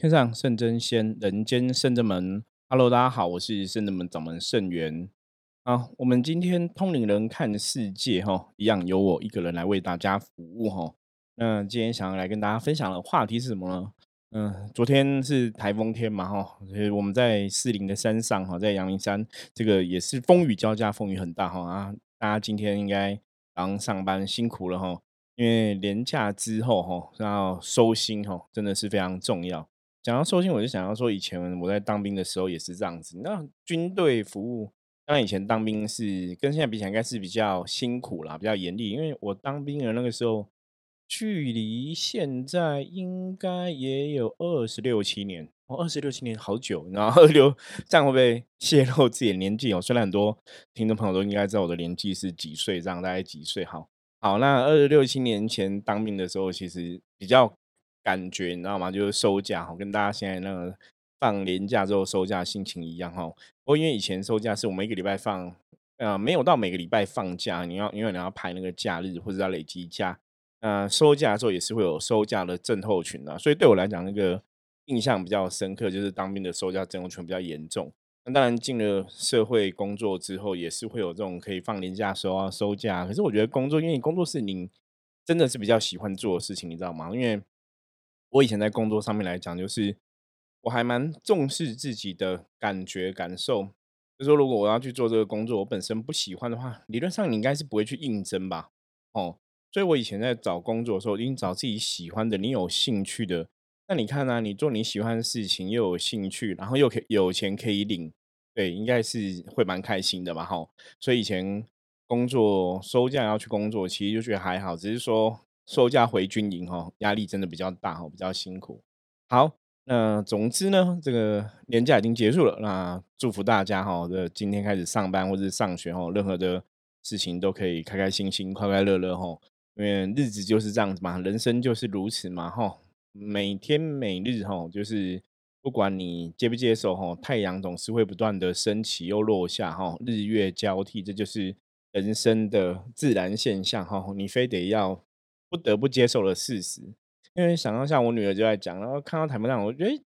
天上圣真仙，人间圣真门。Hello，大家好，我是圣真门掌门圣元。啊，我们今天通灵人看世界，哈，一样由我一个人来为大家服务，哈。那今天想要来跟大家分享的话题是什么呢？嗯，昨天是台风天嘛，哈，所以我们在四林的山上，哈，在阳明山，这个也是风雨交加，风雨很大，哈啊，大家今天应该刚上班辛苦了，哈，因为年假之后，哈，要收心，哈，真的是非常重要。讲到收心，我就想要说，以前我在当兵的时候也是这样子。那军队服务，当然以前当兵是跟现在比起来，应该是比较辛苦啦，比较严厉。因为我当兵的那个时候，距离现在应该也有二十六七年哦，二十六七年好久。然后 二六这样会不会泄露自己的年纪哦？虽然很多听众朋友都应该知道我的年纪是几岁，这样大概几岁？好，好，那二十六七年前当兵的时候，其实比较。感觉你知道吗？就是收假哈，跟大家现在那个放年假之后收假心情一样哈。不过因为以前收假是我们一个礼拜放，呃，没有到每个礼拜放假，你要因为你要排那个假日或者要累积假，呃，收假的时候也是会有收假的症候群的。所以对我来讲，那个印象比较深刻，就是当兵的收假症候群比较严重。那当然进了社会工作之后，也是会有这种可以放年假收啊收假。可是我觉得工作，因为工作是你真的是比较喜欢做的事情，你知道吗？因为我以前在工作上面来讲，就是我还蛮重视自己的感觉感受。就说如果我要去做这个工作，我本身不喜欢的话，理论上你应该是不会去应征吧？哦，所以我以前在找工作的时候，一定找自己喜欢的、你有兴趣的。那你看呢？你做你喜欢的事情，又有兴趣，然后又可以有钱可以领，对，应该是会蛮开心的吧？哈，所以以前工作收假要去工作，其实就觉得还好，只是说。收假回军营哈，压力真的比较大哈，比较辛苦。好，那总之呢，这个年假已经结束了，那祝福大家哈，这今天开始上班或者上学哈，任何的事情都可以开开心心、快快乐乐哈。因为日子就是这样子嘛，人生就是如此嘛哈。每天每日哈，就是不管你接不接受哈，太阳总是会不断的升起又落下哈，日月交替，这就是人生的自然现象哈。你非得要。不得不接受的事实，因为想到像我女儿就在讲，然后看到台风上，我觉得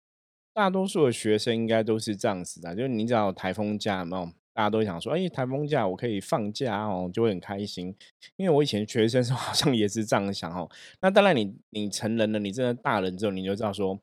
大多数的学生应该都是这样子的，就是你只要台风假嘛，大家都想说，哎，台风假我可以放假哦，就会很开心。因为我以前学生时候 好像也是这样想哦。那当然，你你成人了，你真的大人之后，你就知道说，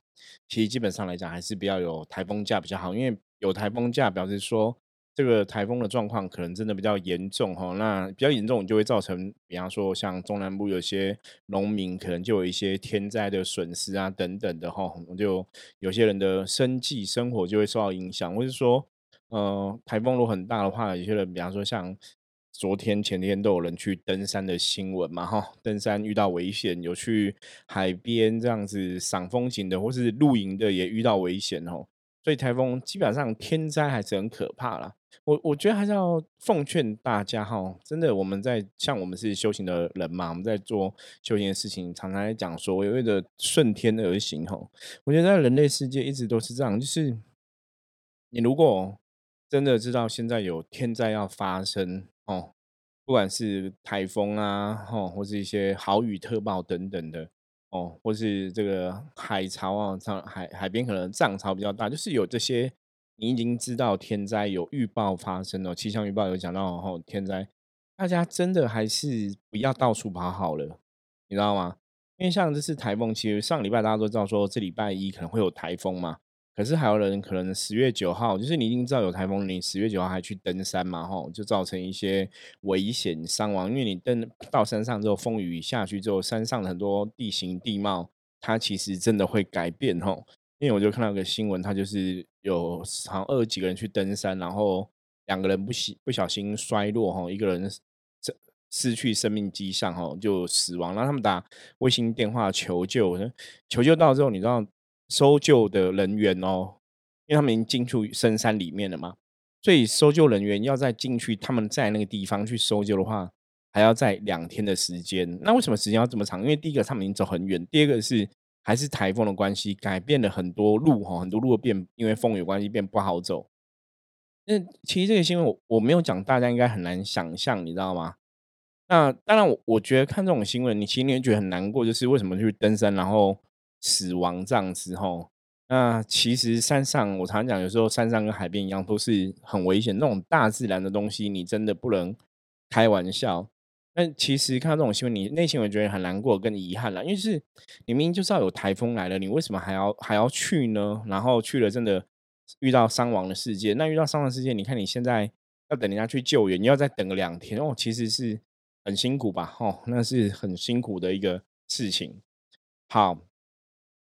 其实基本上来讲，还是比较有台风假比较好，因为有台风假表示说。这个台风的状况可能真的比较严重哈，那比较严重就会造成，比方说像中南部有些农民可能就有一些天灾的损失啊等等的哈，就有些人的生计生活就会受到影响，或是说，呃，台风如果很大的话，有些人比方说像昨天前天都有人去登山的新闻嘛哈，登山遇到危险，有去海边这样子赏风景的，或是露营的也遇到危险哦，所以台风基本上天灾还是很可怕啦。我我觉得还是要奉劝大家哈，真的我们在像我们是修行的人嘛，我们在做修行的事情，常常来讲说，为了顺天而行哈。我觉得在人类世界一直都是这样，就是你如果真的知道现在有天灾要发生哦，不管是台风啊，哈，或是一些豪雨特暴等等的哦，或是这个海潮啊，上海海边可能涨潮比较大，就是有这些。你已经知道天灾有预报发生了，气象预报有讲到哦，天灾，大家真的还是不要到处跑好了，你知道吗？因为像这次台风，其实上礼拜大家都知道说这礼拜一可能会有台风嘛，可是还有人可能十月九号，就是你已经知道有台风，你十月九号还去登山嘛，吼，就造成一些危险伤亡，因为你登到山上之后，风雨下去之后，山上的很多地形地貌，它其实真的会改变，吼。因为我就看到个新闻，他就是有好像二十几个人去登山，然后两个人不小不小心摔落吼，一个人失失去生命迹象吼，就死亡。然后他们打卫星电话求救，求救到之后，你知道搜救的人员哦，因为他们已经进去深山里面了嘛，所以搜救人员要再进去他们在那个地方去搜救的话，还要在两天的时间。那为什么时间要这么长？因为第一个他们已经走很远，第二个是。还是台风的关系，改变了很多路哈，很多路变，因为风雨关系变不好走。那其实这个新闻我我没有讲，大家应该很难想象，你知道吗？那当然，我我觉得看这种新闻，你其实你会觉得很难过，就是为什么去登山然后死亡这样子哈？那其实山上，我常常讲，有时候山上跟海边一样，都是很危险。那种大自然的东西，你真的不能开玩笑。但其实看到这种新闻，你内心会觉得很难过跟遗憾了，因为是你明明就知道有台风来了，你为什么还要还要去呢？然后去了，真的遇到伤亡的事件。那遇到伤亡事件，你看你现在要等人家去救援，你要再等个两天哦，其实是很辛苦吧？哦，那是很辛苦的一个事情。好，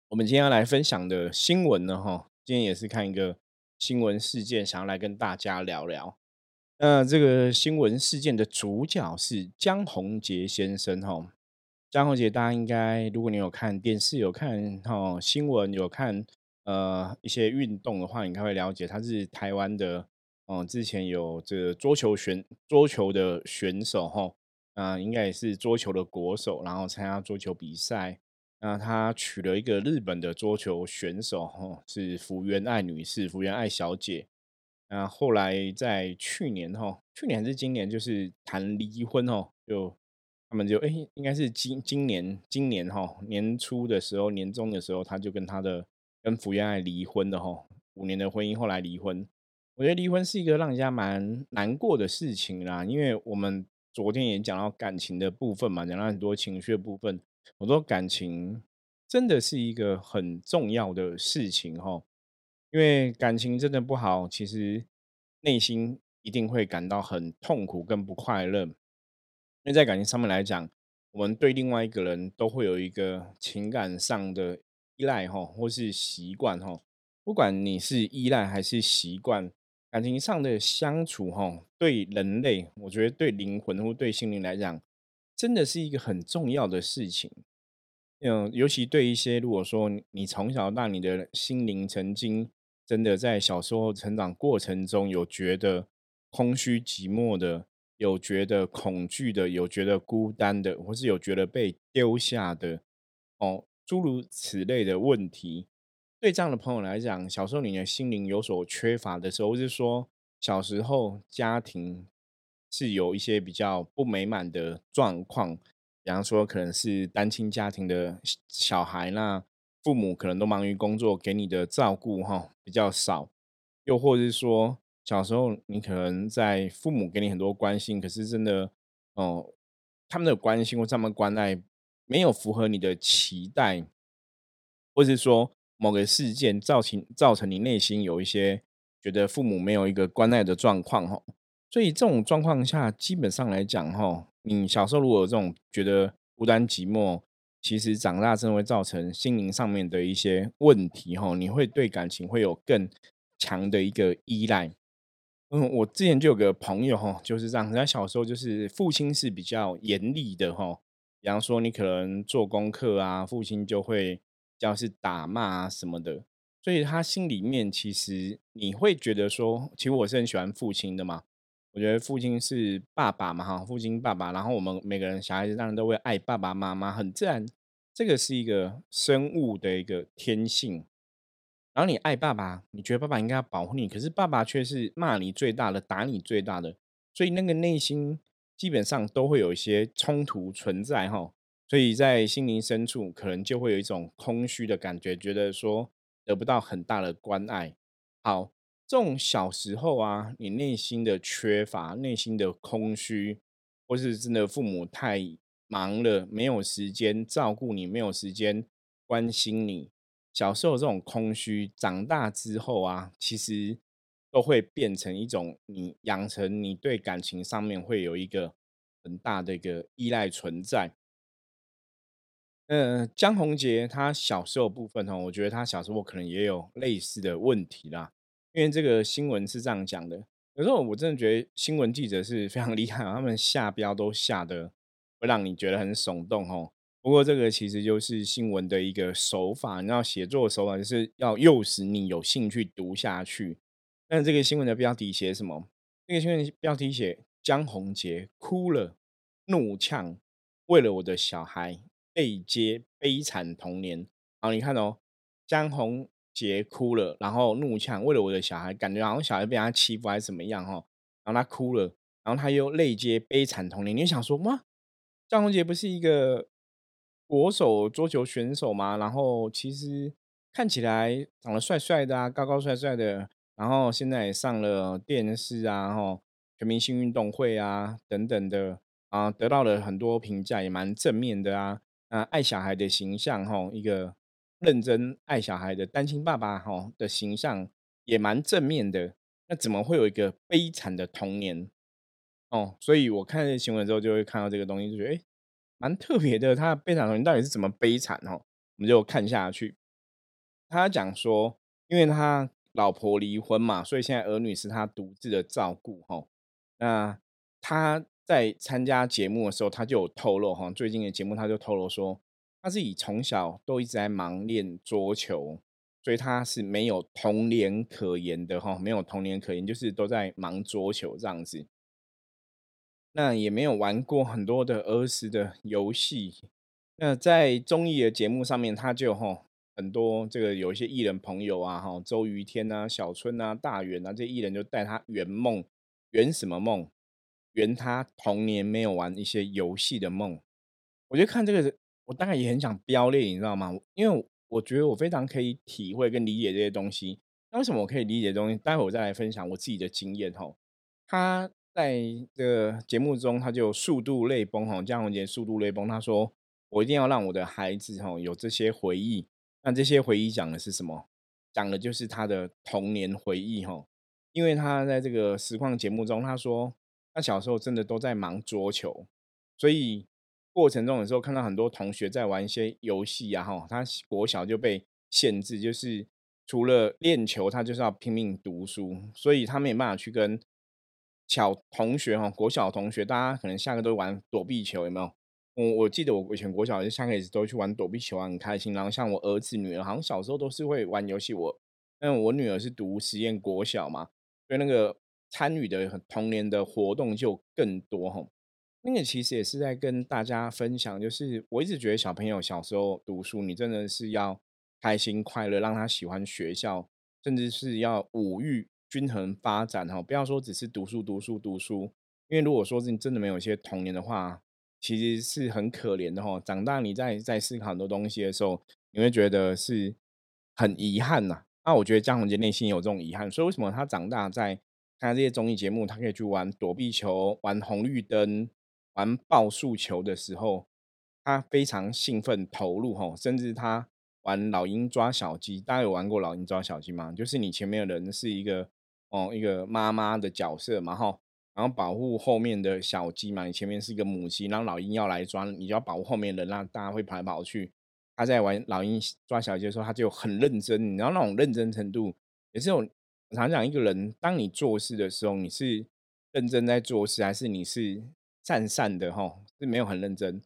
我们今天要来分享的新闻呢，哈，今天也是看一个新闻事件，想要来跟大家聊聊。那这个新闻事件的主角是江宏杰先生，哈，江宏杰大家应该，如果你有看电视、有看哈新闻、有看呃一些运动的话，你应该会了解他是台湾的，哦，之前有这个桌球选桌球的选手，哈，啊，应该也是桌球的国手，然后参加桌球比赛，那他娶了一个日本的桌球选手，哈，是福原爱女士，福原爱小姐。那后来在去年哈，去年还是今年，就是谈离婚哦，就他们就哎，应该是今今年今年哈年初的时候，年终的时候，他就跟他的跟福原爱离婚的哈，五年的婚姻后来离婚。我觉得离婚是一个让人家蛮难过的事情啦，因为我们昨天也讲到感情的部分嘛，讲到很多情绪的部分，我说感情真的是一个很重要的事情哈。因为感情真的不好，其实内心一定会感到很痛苦跟不快乐。因为在感情上面来讲，我们对另外一个人都会有一个情感上的依赖哈，或是习惯哈。不管你是依赖还是习惯，感情上的相处哈，对人类，我觉得对灵魂或对心灵来讲，真的是一个很重要的事情。嗯，尤其对一些如果说你从小到大你的心灵曾经。真的在小时候成长过程中，有觉得空虚寂寞的，有觉得恐惧的，有觉得孤单的，或是有觉得被丢下的，哦，诸如此类的问题，对这样的朋友来讲，小时候你的心灵有所缺乏的时候，或是说小时候家庭是有一些比较不美满的状况，比方说可能是单亲家庭的小孩那。父母可能都忙于工作，给你的照顾哈比较少，又或者是说小时候你可能在父母给你很多关心，可是真的哦，他们的关心或他们关爱没有符合你的期待，或是说某个事件造成造成你内心有一些觉得父母没有一个关爱的状况哈，所以这种状况下，基本上来讲哈，你小时候如果有这种觉得孤单寂寞。其实长大真的会造成心灵上面的一些问题哈，你会对感情会有更强的一个依赖。嗯，我之前就有个朋友哈，就是这样，他小时候就是父亲是比较严厉的哈，比方说你可能做功课啊，父亲就会要是打骂啊什么的，所以他心里面其实你会觉得说，其实我是很喜欢父亲的嘛。我觉得父亲是爸爸嘛，哈，父亲爸爸，然后我们每个人小孩子当然都会爱爸爸妈妈，很自然，这个是一个生物的一个天性。然后你爱爸爸，你觉得爸爸应该要保护你，可是爸爸却是骂你最大的，打你最大的，所以那个内心基本上都会有一些冲突存在，哈，所以在心灵深处可能就会有一种空虚的感觉，觉得说得不到很大的关爱。好。这种小时候啊，你内心的缺乏、内心的空虚，或是真的父母太忙了，没有时间照顾你，没有时间关心你。小时候这种空虚，长大之后啊，其实都会变成一种你养成你对感情上面会有一个很大的一个依赖存在。嗯，江宏杰他小时候部分哦，我觉得他小时候可能也有类似的问题啦。因为这个新闻是这样讲的，有时候我真的觉得新闻记者是非常厉害，他们下标都下的会让你觉得很耸动哦。不过这个其实就是新闻的一个手法，你知道写作的手法就是要诱使你有兴趣读下去。但这个新闻的标题写什么？这个新闻标题写江宏杰哭了，怒呛为了我的小孩被接悲惨童年。好，你看哦，江宏。杰哭了，然后怒呛，为了我的小孩，感觉好像小孩被他欺负还是怎么样哈，然后他哭了，然后他又泪接悲惨童年。你想说吗？张宏杰不是一个国手桌球选手吗？然后其实看起来长得帅帅的啊，高高帅帅的，然后现在也上了电视啊，吼，全明星运动会啊等等的啊，得到了很多评价，也蛮正面的啊。啊，爱小孩的形象，吼，一个认真爱小孩的单亲爸爸，吼的形象也蛮正面的。那怎么会有一个悲惨的童年？哦，所以我看新闻之后，就会看到这个东西，就觉得哎，蛮特别的。他悲惨童年到底是怎么悲惨？哦，我们就看下去。他讲说，因为他老婆离婚嘛，所以现在儿女是他独自的照顾。哈，那他在参加节目的时候，他就有透露，哈，最近的节目他就透露说，他是以从小都一直在忙练桌球，所以他是没有童年可言的，哈，没有童年可言，就是都在忙桌球这样子。那也没有玩过很多的儿时的游戏。那在综艺的节目上面，他就哈。很多这个有一些艺人朋友啊，哈，周瑜天啊、小春啊、大圆啊，这艺人就带他圆梦，圆什么梦？圆他童年没有玩一些游戏的梦。我觉得看这个，我大概也很想飙泪，你知道吗？因为我觉得我非常可以体会跟理解这些东西。那为什么我可以理解东西？待会我再来分享我自己的经验。哈，他在这个节目中，他就速度泪崩。哈，江宏杰速度泪崩，他说：“我一定要让我的孩子，哈，有这些回忆。”那这些回忆讲的是什么？讲的就是他的童年回忆哈。因为他在这个实况节目中，他说他小时候真的都在忙桌球，所以过程中有时候看到很多同学在玩一些游戏啊哈。他国小就被限制，就是除了练球，他就是要拼命读书，所以他没办法去跟小同学哈，国小同学大家可能下课都玩躲避球，有没有？我我记得我以前国小就下课也是都去玩躲避球，很开心。然后像我儿子女儿，好像小时候都是会玩游戏。我，因为我女儿是读实验国小嘛，所以那个参与的童年的活动就更多哈。那个其实也是在跟大家分享，就是我一直觉得小朋友小时候读书，你真的是要开心快乐，让他喜欢学校，甚至是要五育均衡发展哈。不要说只是读书读书读书，因为如果说是你真的没有一些童年的话。其实是很可怜的哈，长大你在在思考很多东西的时候，你会觉得是很遗憾呐。那我觉得江宏杰内心有这种遗憾，所以为什么他长大在看这些综艺节目，他可以去玩躲避球、玩红绿灯、玩报数球的时候，他非常兴奋投入哈，甚至他玩老鹰抓小鸡，大家有玩过老鹰抓小鸡吗？就是你前面的人是一个哦一个妈妈的角色嘛哈。然后保护后面的小鸡嘛，你前面是一个母鸡，然后老鹰要来抓，你就要保护后面的人，让大家会跑来跑去。他在玩老鹰抓小鸡的时候，他就很认真，然后那种认真程度也是有。我常讲一个人，当你做事的时候，你是认真在做事，还是你是散散的哈，是没有很认真。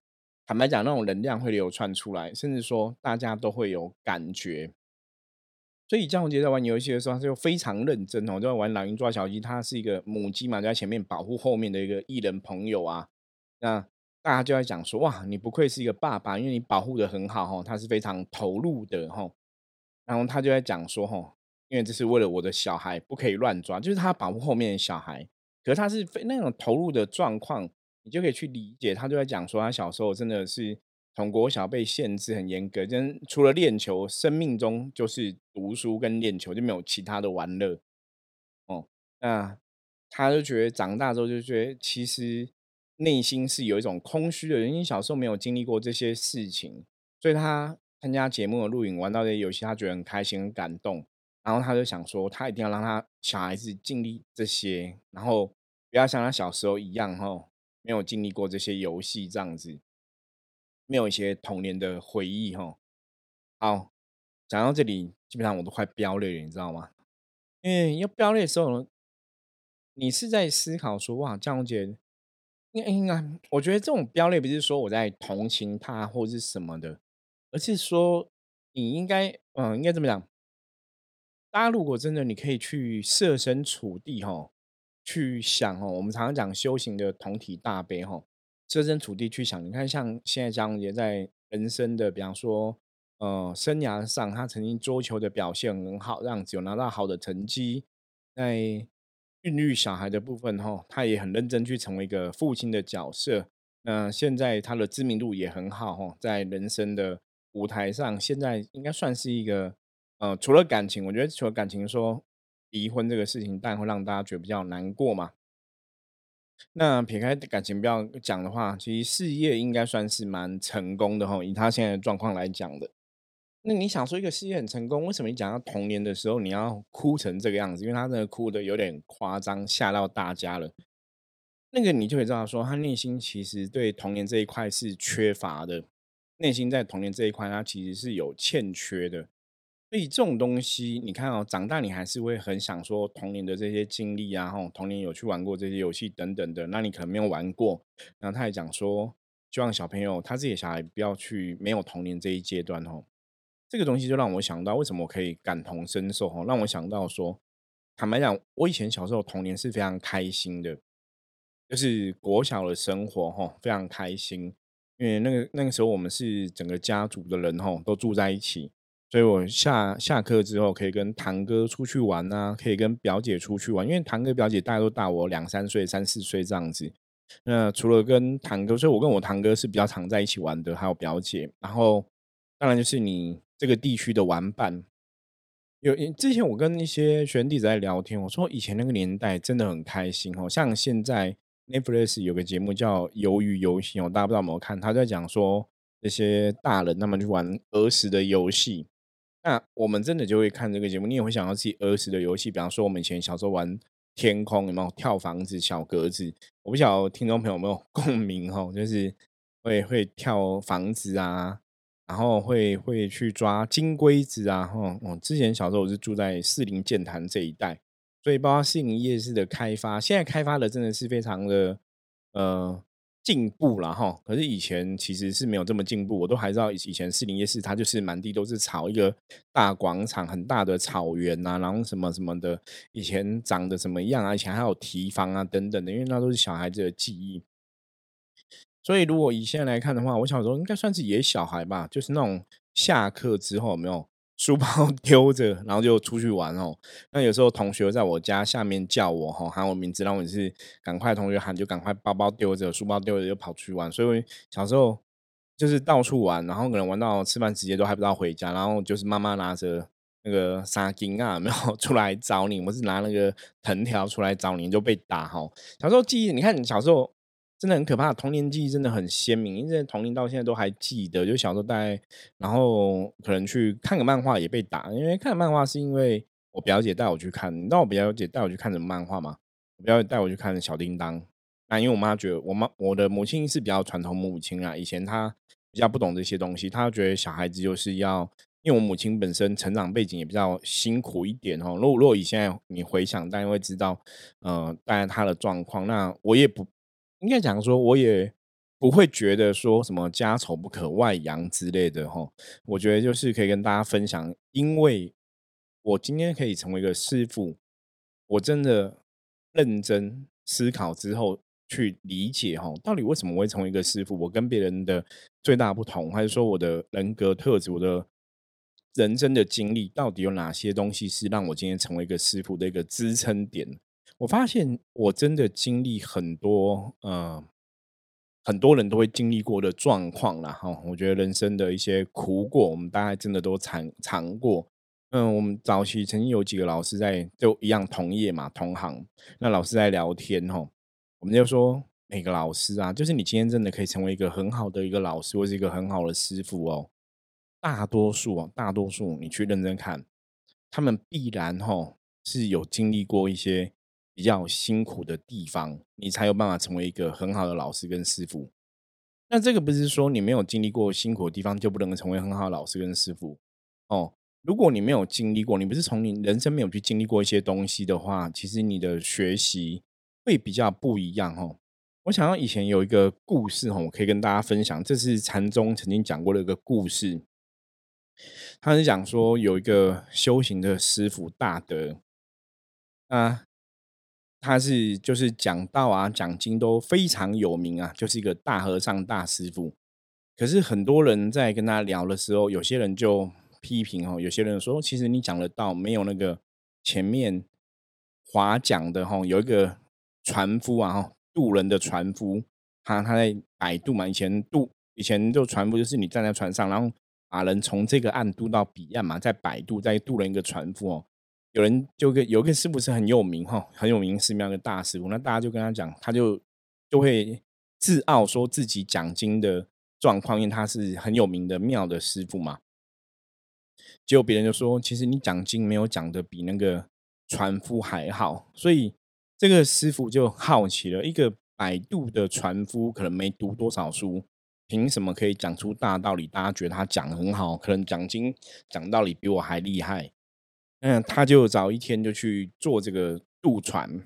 坦白讲，那种能量会流窜出来，甚至说大家都会有感觉。所以江宏杰在玩游戏的时候，他就非常认真哦，就在玩老鹰抓小鸡。他是一个母鸡嘛，就在前面保护后面的一个艺人朋友啊。那大家就在讲说：哇，你不愧是一个爸爸，因为你保护的很好哈。他是非常投入的哈。然后他就在讲说：哈，因为这是为了我的小孩，不可以乱抓，就是他保护后面的小孩。可是他是非那种投入的状况，你就可以去理解。他就在讲说，他小时候真的是。从国小被限制很严格，真除了练球，生命中就是读书跟练球，就没有其他的玩乐。哦，那他就觉得长大之后就觉得，其实内心是有一种空虚的，因为小时候没有经历过这些事情，所以他参加节目的录影，玩到这些游戏，他觉得很开心、很感动。然后他就想说，他一定要让他小孩子经历这些，然后不要像他小时候一样，哈，没有经历过这些游戏这样子。没有一些童年的回忆哈。好，讲到这里，基本上我都快飙泪了，你知道吗？因为要飙泪的时候，你是在思考说哇，江宏杰，应该应该，我觉得这种飙泪不是说我在同情他或是什么的，而是说你应该，嗯，应该这么讲。大家如果真的你可以去设身处地哈，去想哦，我们常常讲修行的同体大悲哈。设身处地去想，你看，像现在张杰在人生的，比方说，呃，生涯上，他曾经桌球的表现很好，这样子有拿到好的成绩，在孕育小孩的部分，哈，他也很认真去成为一个父亲的角色。那现在他的知名度也很好，哈，在人生的舞台上，现在应该算是一个呃，除了感情，我觉得除了感情，说离婚这个事情，当然会让大家觉得比较难过嘛。那撇开感情不要讲的话，其实事业应该算是蛮成功的哈。以他现在的状况来讲的，那你想说一个事业很成功，为什么你讲到童年的时候你要哭成这个样子？因为他真的哭的有点夸张，吓到大家了。那个你就会知道说，他内心其实对童年这一块是缺乏的，内心在童年这一块他其实是有欠缺的。所以这种东西，你看哦，长大你还是会很想说童年的这些经历啊，吼，童年有去玩过这些游戏等等的，那你可能没有玩过。然后他也讲说，希望小朋友他自己的小孩不要去没有童年这一阶段哦。这个东西就让我想到，为什么我可以感同身受哦？让我想到说，坦白讲，我以前小时候童年是非常开心的，就是国小的生活哈，非常开心，因为那个那个时候我们是整个家族的人吼，都住在一起。所以我下下课之后可以跟堂哥出去玩啊，可以跟表姐出去玩，因为堂哥表姐大家都大我两三岁、三四岁这样子。那除了跟堂哥，所以我跟我堂哥是比较常在一起玩的，还有表姐。然后当然就是你这个地区的玩伴。有之前我跟一些学弟子在聊天，我说以前那个年代真的很开心哦，像现在 Netflix 有个节目叫《鱿鱼游戏》哦，大家不知道有没有看？他在讲说那些大人那么去玩儿时的游戏。那我们真的就会看这个节目，你也会想到自己儿时的游戏，比方说我们以前小时候玩天空，有没有跳房子、小格子？我不晓得听众朋友有没有 共鸣哈，就是会会跳房子啊，然后会会去抓金龟子啊，哈。我之前小时候我是住在四林剑潭这一带，所以包括四林夜市的开发，现在开发的真的是非常的呃。进步了哈，可是以前其实是没有这么进步。我都还知道以前四零夜市，它就是满地都是草，一个大广场，很大的草原呐，然后什么什么的，以前长得怎么样啊？以前还有提防啊等等的，因为那都是小孩子的记忆。所以如果以现在来看的话，我小时候应该算是野小孩吧，就是那种下课之后没有。书包 丢着，然后就出去玩哦。那有时候同学在我家下面叫我哈，喊我名字，然后我是赶快同学喊，就赶快包包丢着，书包丢着就跑出去玩。所以小时候就是到处玩，然后可能玩到吃饭时间都还不知道回家，然后就是妈妈拿着那个纱巾啊，没有出来找你，我是拿那个藤条出来找你，就被打哈。小时候记忆，你看你小时候。真的很可怕，童年记忆真的很鲜明，因为童年到现在都还记得。就小时候带，然后可能去看个漫画也被打，因为看漫画是因为我表姐带我去看。你知道我表姐带我去看什么漫画吗？我表姐带我去看小叮当。那因为我妈觉得我妈我的母亲是比较传统母亲啊，以前她比较不懂这些东西，她觉得小孩子就是要，因为我母亲本身成长背景也比较辛苦一点哦。如果如果以现在你回想，大家会知道，呃，大概她的状况。那我也不。应该讲说，我也不会觉得说什么家丑不可外扬之类的哈。我觉得就是可以跟大家分享，因为我今天可以成为一个师傅，我真的认真思考之后去理解哈，到底为什么我会成为一个师傅？我跟别人的最大不同，还是说我的人格特质、我的人生的经历，到底有哪些东西是让我今天成为一个师傅的一个支撑点？我发现我真的经历很多，呃，很多人都会经历过的状况啦。哈。我觉得人生的一些苦果，我们大概真的都尝尝过。嗯，我们早期曾经有几个老师在，就一样同业嘛，同行。那老师在聊天，哈，我们就说每个老师啊，就是你今天真的可以成为一个很好的一个老师，或是一个很好的师傅哦。大多数啊，大多数你去认真看，他们必然哈是有经历过一些。比较辛苦的地方，你才有办法成为一个很好的老师跟师傅。那这个不是说你没有经历过辛苦的地方就不能成为很好的老师跟师傅哦。如果你没有经历过，你不是从你人生没有去经历过一些东西的话，其实你的学习会比较不一样哦。我想到以前有一个故事哈，我可以跟大家分享，这是禅宗曾经讲过的一个故事。他是讲说有一个修行的师傅大德啊。他是就是讲道啊，讲经都非常有名啊，就是一个大和尚大师傅。可是很多人在跟他聊的时候，有些人就批评哦，有些人说，其实你讲的道没有那个前面华讲的哈，有一个船夫啊，渡人的船夫，他他在摆渡嘛，以前渡以前就船夫就是你站在船上，然后把人从这个岸渡到彼岸嘛，在摆渡再渡人一个船夫哦。有人就跟有一个师傅是很有名哈，很有名寺庙的大师傅，那大家就跟他讲，他就就会自傲说自己讲经的状况，因为他是很有名的庙的师傅嘛。结果别人就说，其实你讲经没有讲的比那个船夫还好，所以这个师傅就好奇了，一个摆渡的船夫可能没读多少书，凭什么可以讲出大道理？大家觉得他讲很好，可能讲经讲道理比我还厉害。嗯，他就早一天就去坐这个渡船，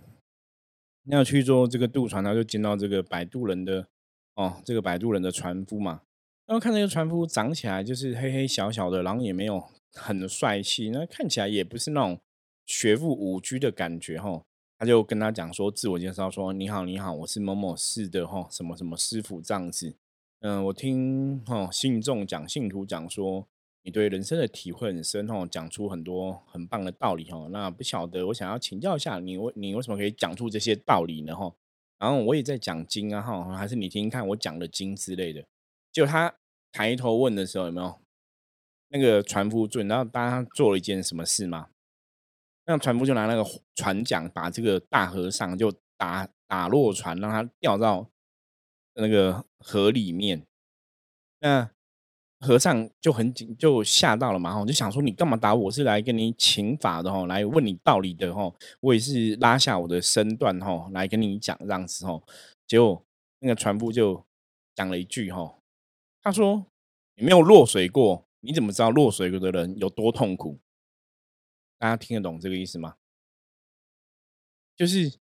那去做这个渡船，他就见到这个摆渡人的哦，这个摆渡人的船夫嘛。然后看这个船夫长起来就是黑黑小小的，然后也没有很帅气，那看起来也不是那种学富五居的感觉哈。他就跟他讲说，自我介绍说：“你好，你好，我是某某市的哈，什么什么师傅这样子。嗯，我听哈信众讲，信徒讲说。”你对人生的体会很深哦，讲出很多很棒的道理哦。那不晓得，我想要请教一下你，为你为什么可以讲出这些道理呢？哈，然后我也在讲经啊，哈，还是你听听看我讲的经之类的。就他抬头问的时候，有没有那个船夫？你知道他做了一件什么事吗？那船夫就拿那个船桨把这个大和尚就打打落船，让他掉到那个河里面。那和尚就很紧，就吓到了嘛，哈，就想说你干嘛打我？是来跟你请法的，吼，来问你道理的，吼，我也是拉下我的身段，吼，来跟你讲这样子，吼。结果那个船夫就讲了一句，吼，他说你没有落水过，你怎么知道落水过的人有多痛苦？大家听得懂这个意思吗？就是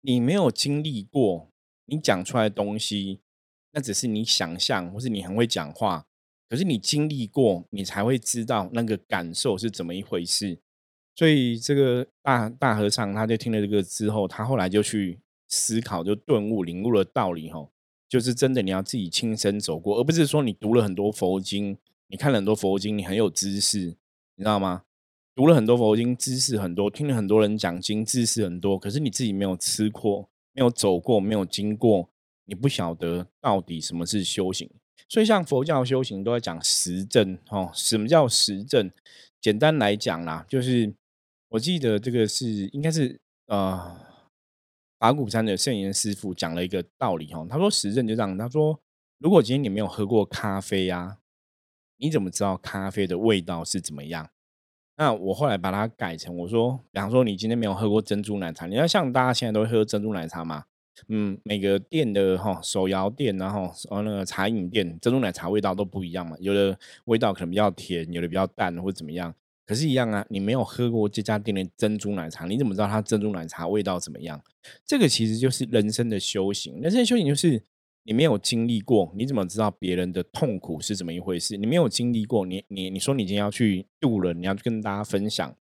你没有经历过，你讲出来的东西，那只是你想象，或是你很会讲话。可是你经历过，你才会知道那个感受是怎么一回事。所以这个大大和尚他就听了这个之后，他后来就去思考，就顿悟、领悟了道理。吼，就是真的你要自己亲身走过，而不是说你读了很多佛经，你看了很多佛经，你很有知识，你知道吗？读了很多佛经，知识很多，听了很多人讲经，知识很多，可是你自己没有吃过，没有走过，没有经过，你不晓得到底什么是修行。所以，像佛教修行都在讲实证哦。什么叫实证？简单来讲啦，就是我记得这个是应该是呃，法鼓山的圣严师傅讲了一个道理哦。他说实证就这样，他说如果今天你没有喝过咖啡呀，你怎么知道咖啡的味道是怎么样？那我后来把它改成我说，比方说你今天没有喝过珍珠奶茶，你要像大家现在都会喝珍珠奶茶嘛？嗯，每个店的哈手摇店，然后哦那个茶饮店，珍珠奶茶味道都不一样嘛。有的味道可能比较甜，有的比较淡，或者怎么样。可是，一样啊，你没有喝过这家店的珍珠奶茶，你怎么知道它珍珠奶茶味道怎么样？这个其实就是人生的修行。人生的修行就是你没有经历过，你怎么知道别人的痛苦是怎么一回事？你没有经历过，你你你说你今天要去渡人，你要跟大家分享，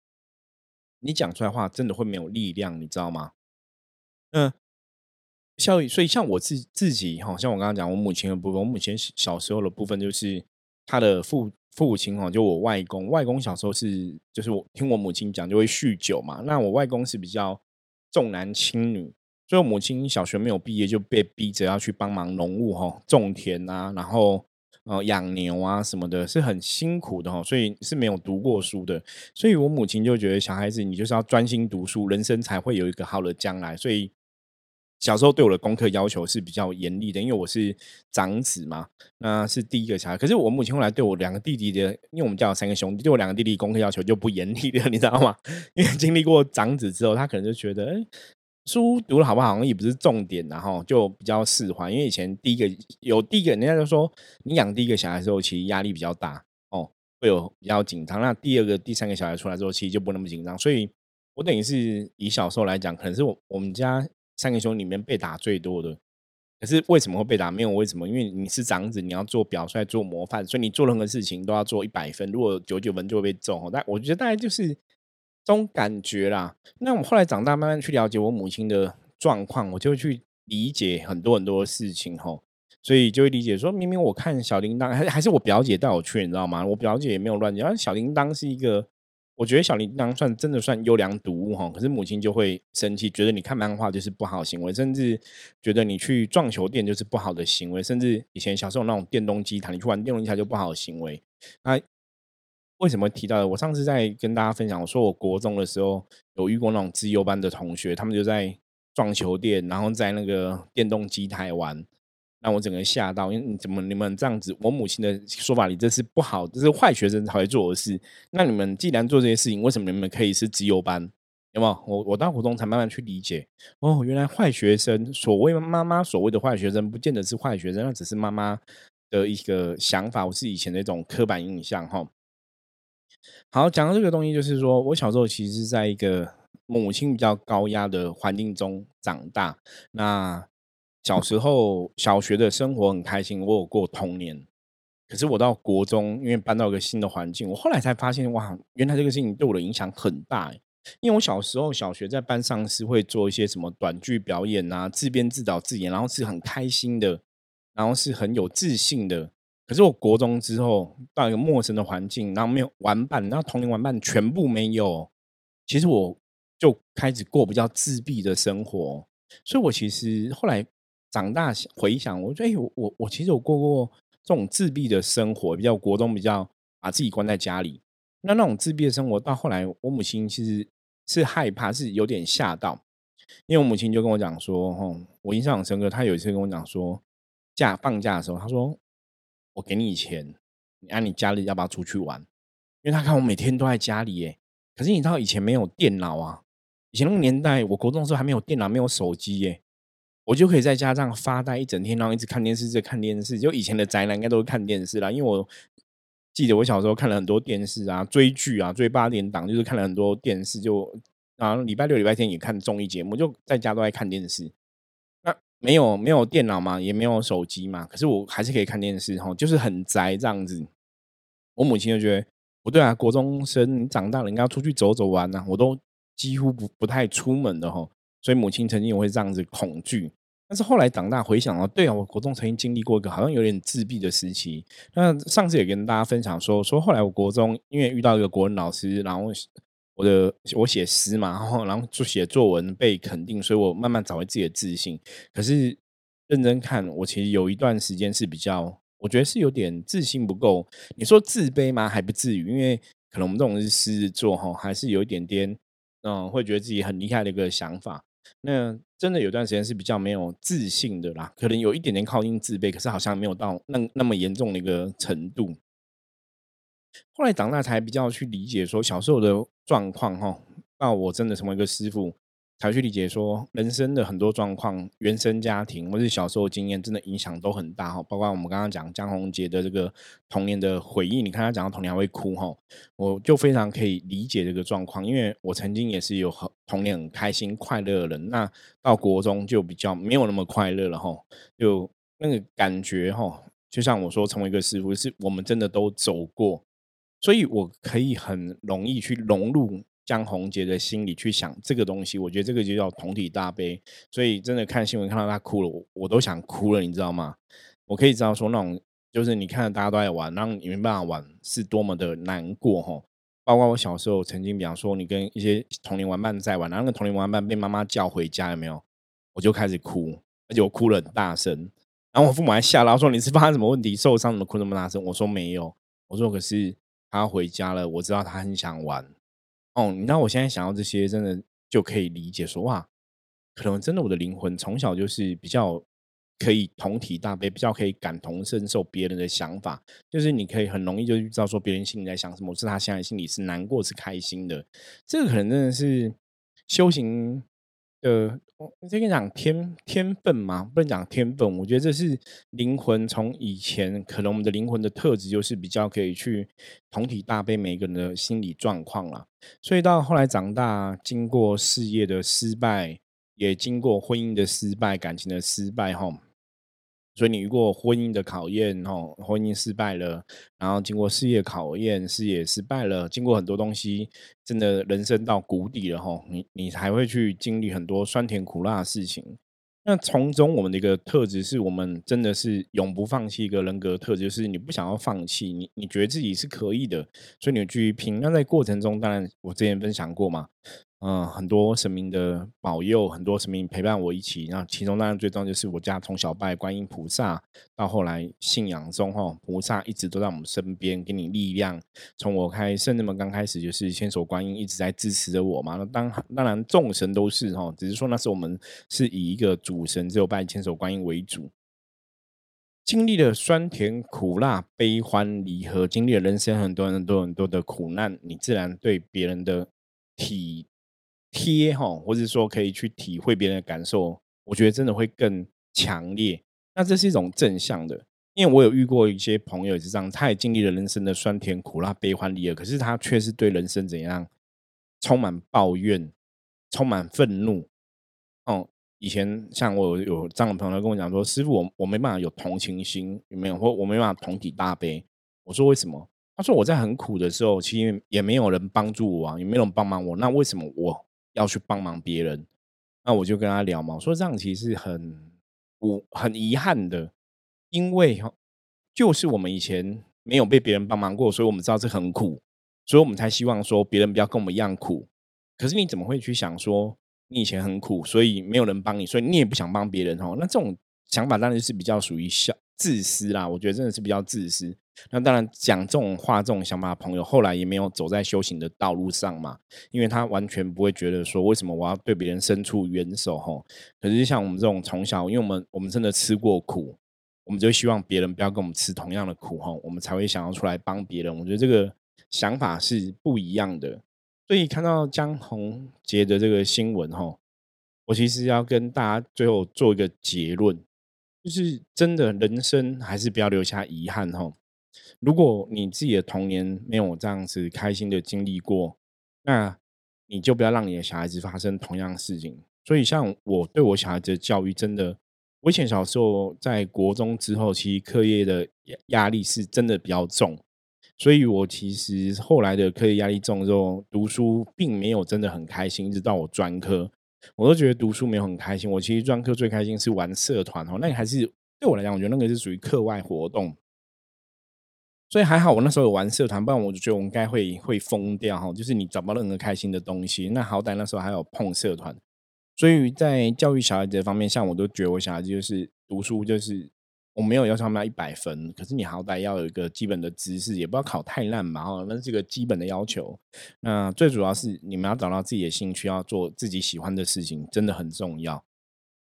你讲出来话真的会没有力量，你知道吗？嗯。效益，所以像我自自己哈，像我刚刚讲我母亲的部分，我母亲小时候的部分就是她的父父亲哈，就我外公，外公小时候是就是我听我母亲讲就会酗酒嘛，那我外公是比较重男轻女，所以我母亲小学没有毕业就被逼着要去帮忙农务哈，种田啊，然后呃养牛啊什么的，是很辛苦的哈，所以是没有读过书的，所以我母亲就觉得小孩子你就是要专心读书，人生才会有一个好的将来，所以。小时候对我的功课要求是比较严厉的，因为我是长子嘛，那是第一个小孩。可是我母亲后来对我两个弟弟的，因为我们家有三个兄弟，对我两个弟弟功课要求就不严厉了，你知道吗？因为经历过长子之后，他可能就觉得，哎，书读的好不好，好像也不是重点，然后就比较释怀。因为以前第一个有第一个，人家就说你养第一个小孩之后，其实压力比较大哦，会有比较紧张。那第二个、第三个小孩出来之后，其实就不那么紧张。所以我等于是以小时候来讲，可能是我我们家。三个兄弟里面被打最多的，可是为什么会被打？没有为什么，因为你是长子，你要做表率、做模范，所以你做任何事情都要做一百分。如果九九分就会被揍。但我觉得大概就是这种感觉啦。那我后来长大，慢慢去了解我母亲的状况，我就会去理解很多很多事情吼。所以就会理解说，明明我看小铃铛，还还是我表姐带我去，你知道吗？我表姐也没有乱讲，小铃铛是一个。我觉得小铃铛算真的算优良读物哈，可是母亲就会生气，觉得你看漫画就是不好的行为，甚至觉得你去撞球店就是不好的行为，甚至以前小时候那种电动机台，你去玩电动机台就不好的行为。那为什么提到的？我上次在跟大家分享，我说我国中的时候有遇过那种自优班的同学，他们就在撞球店，然后在那个电动机台玩。让我整个吓到，因为你怎么你们这样子？我母亲的说法里，这是不好，这是坏学生才会做的事。那你们既然做这些事情，为什么你们可以是自由班？有没有？我我到活动才慢慢去理解。哦，原来坏学生，所谓妈妈所谓的坏学生，不见得是坏学生，那只是妈妈的一个想法，我是以前的一种刻板印象哈。好，讲到这个东西，就是说我小时候其实是在一个母亲比较高压的环境中长大。那小时候小学的生活很开心，我有过童年。可是我到国中，因为搬到一个新的环境，我后来才发现，哇，原来这个事情对我的影响很大。因为我小时候小学在班上是会做一些什么短剧表演啊，自编自导自演，然后是很开心的，然后是很有自信的。可是我国中之后到一个陌生的环境，然后没有玩伴，然后童年玩伴全部没有，其实我就开始过比较自闭的生活。所以我其实后来。长大回想，我觉得，哎，我我我其实有过过这种自闭的生活，比较国中比较把自己关在家里。那那种自闭的生活，到后来我母亲其实是害怕，是有点吓到，因为我母亲就跟我讲说，吼，我印象很深刻。她有一次跟我讲说，假放假的时候，她说我给你钱，你按你家里要不要出去玩？因为她看我每天都在家里，耶。可是你知道以前没有电脑啊，以前那个年代，我国中的时候还没有电脑，没有手机，耶。我就可以在家这样发呆一整天，然后一直看电视，在看电视。就以前的宅男应该都是看电视啦，因为我记得我小时候看了很多电视啊，追剧啊，追八点档，就是看了很多电视。就啊，礼拜六、礼拜天也看综艺节目，就在家都在看电视。那没有没有电脑嘛，也没有手机嘛，可是我还是可以看电视哈，就是很宅这样子。我母亲就觉得不对啊，国中生你长大了应该要出去走走玩呐，我都几乎不不太出门的哈。所以母亲曾经也会这样子恐惧，但是后来长大回想到，对啊，我国中曾经经历过一个好像有点自闭的时期。那上次也跟大家分享说，说后来我国中因为遇到一个国文老师，然后我的我写诗嘛，然后然后就写作文被肯定，所以我慢慢找回自己的自信。可是认真看，我其实有一段时间是比较，我觉得是有点自信不够。你说自卑吗？还不至于，因为可能我们这种是狮子座哈，还是有一点点嗯，会觉得自己很厉害的一个想法。那真的有段时间是比较没有自信的啦，可能有一点点靠近自卑，可是好像没有到那那么严重的一个程度。后来长大才比较去理解说小时候的状况哈，那我真的成为一个师傅。才去理解说，人生的很多状况，原生家庭或是小时候经验，真的影响都很大哈。包括我们刚刚讲江宏杰的这个童年的回忆，你看他讲到童年会哭哈，我就非常可以理解这个状况，因为我曾经也是有很童年很开心快乐的人，那到国中就比较没有那么快乐了哈，就那个感觉哈，就像我说，成为一个师傅，是我们真的都走过，所以我可以很容易去融入。江宏杰的心里去想这个东西，我觉得这个就叫同体大悲。所以真的看新闻看到他哭了，我我都想哭了，你知道吗？我可以知道说那种就是你看大家都在玩，然后你没办法玩，是多么的难过哈。包括我小时候曾经，比方说你跟一些童年玩伴在玩，然后那个童年玩伴被妈妈叫回家，有没有？我就开始哭，而且我哭了很大声。然后我父母还吓到说你是发生什么问题受伤怎么哭那么大声？我说没有，我说可是他回家了，我知道他很想玩。哦，你知道我现在想到这些，真的就可以理解说哇，可能真的我的灵魂从小就是比较可以同体大悲，比较可以感同身受别人的想法，就是你可以很容易就知道说别人心里在想什么，是他现在心里是难过是开心的，这个可能真的是修行。呃，我先跟你讲天天分嘛，不能讲天分。我觉得这是灵魂从以前，可能我们的灵魂的特质就是比较可以去同体大悲每一个人的心理状况啦。所以到后来长大，经过事业的失败，也经过婚姻的失败、感情的失败，哈。所以你遇过婚姻的考验，吼，婚姻失败了，然后经过事业考验，事业失败了，经过很多东西，真的人生到谷底了，吼，你你才会去经历很多酸甜苦辣的事情。那从中我们的一个特质是我们真的是永不放弃一个人格特质，就是你不想要放弃，你你觉得自己是可以的，所以你继续拼。那在过程中，当然我之前分享过嘛。嗯，很多神明的保佑，很多神明陪伴我一起。那其中当然最重要就是我家从小拜观音菩萨，到后来信仰中哈，菩萨一直都在我们身边，给你力量。从我开圣人们刚开始就是千手观音一直在支持着我嘛。那当当然众神都是哈，只是说那时候我们是以一个主神只有拜千手观音为主。经历了酸甜苦辣、悲欢离合，经历了人生很多很多很多的苦难，你自然对别人的体贴哈，或者说可以去体会别人的感受，我觉得真的会更强烈。那这是一种正向的，因为我有遇过一些朋友是这样，他也经历了人生的酸甜苦辣、悲欢离合，可是他却是对人生怎样充满抱怨、充满愤怒，哦。以前像我有这样的朋友跟我讲说：“师傅，我我没办法有同情心，有没有？或我没办法同体大悲。”我说：“为什么？”他说：“我在很苦的时候，其实也没有人帮助我啊，也没有人帮忙我。那为什么我要去帮忙别人？”那我就跟他聊嘛，我说这样其实很我很遗憾的，因为哈，就是我们以前没有被别人帮忙过，所以我们知道这很苦，所以我们才希望说别人不要跟我们一样苦。可是你怎么会去想说？你以前很苦，所以没有人帮你，所以你也不想帮别人哦。那这种想法当然是比较属于小自私啦。我觉得真的是比较自私。那当然讲这种话、这种想法的朋友，后来也没有走在修行的道路上嘛，因为他完全不会觉得说，为什么我要对别人伸出援手？吼，可是像我们这种从小，因为我们我们真的吃过苦，我们就希望别人不要跟我们吃同样的苦，吼，我们才会想要出来帮别人。我觉得这个想法是不一样的。所以看到江宏杰的这个新闻吼，我其实要跟大家最后做一个结论，就是真的人生还是不要留下遗憾吼。如果你自己的童年没有这样子开心的经历过，那你就不要让你的小孩子发生同样的事情。所以像我对我小孩子的教育，真的，我以前小时候在国中之后，其实课业的压力是真的比较重。所以，我其实后来的课业压力重之后，读书并没有真的很开心。一直到我专科，我都觉得读书没有很开心。我其实专科最开心是玩社团哦，那还是对我来讲，我觉得那个是属于课外活动。所以还好，我那时候有玩社团，不然我就觉得我应该会会疯掉哈。就是你找不到任何开心的东西，那好歹那时候还有碰社团。所以在教育小孩子方面，像我都觉得我小孩子就是读书就是。我没有要求他们要一百分，可是你好歹要有一个基本的知识，也不要考太烂嘛，哈，那是个基本的要求。那最主要是你们要找到自己的兴趣，要做自己喜欢的事情，真的很重要。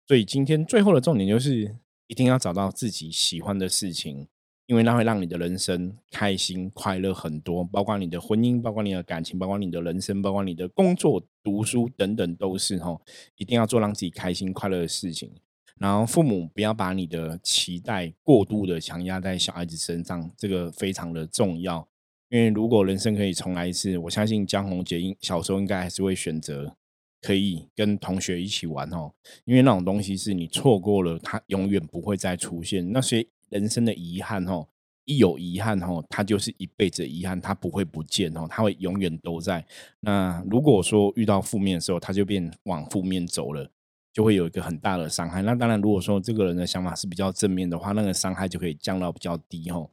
所以今天最后的重点就是，一定要找到自己喜欢的事情，因为那会让你的人生开心快乐很多，包括你的婚姻，包括你的感情，包括你的人生，包括你的工作、读书等等，都是哈，一定要做让自己开心快乐的事情。然后父母不要把你的期待过度的强压在小孩子身上，这个非常的重要。因为如果人生可以重来一次，我相信江宏杰应小时候应该还是会选择可以跟同学一起玩哦。因为那种东西是你错过了，它永远不会再出现。那些人生的遗憾哦，一有遗憾哦，它就是一辈子的遗憾，它不会不见哦，它会永远都在。那如果说遇到负面的时候，它就变往负面走了。就会有一个很大的伤害。那当然，如果说这个人的想法是比较正面的话，那个伤害就可以降到比较低哦。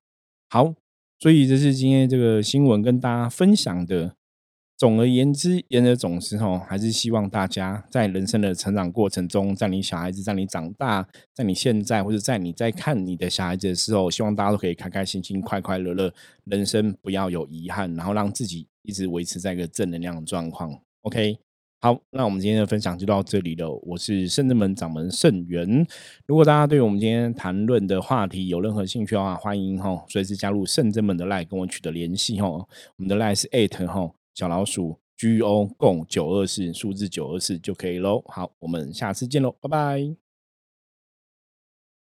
好，所以这是今天这个新闻跟大家分享的。总而言之，言而总之，哦，还是希望大家在人生的成长过程中，在你小孩子，在你长大，在你现在，或者在你在看你的小孩子的时候，希望大家都可以开开心心、快快乐乐，人生不要有遗憾，然后让自己一直维持在一个正能量的状况。OK。好，那我们今天的分享就到这里了。我是圣智门掌门圣元。如果大家对我们今天谈论的话题有任何兴趣的话，欢迎哈随时加入圣智门的赖跟我取得联系哈。我们的赖是 at 哈小老鼠 G O 共九二四数字九二四就可以喽。好，我们下次见喽，拜拜。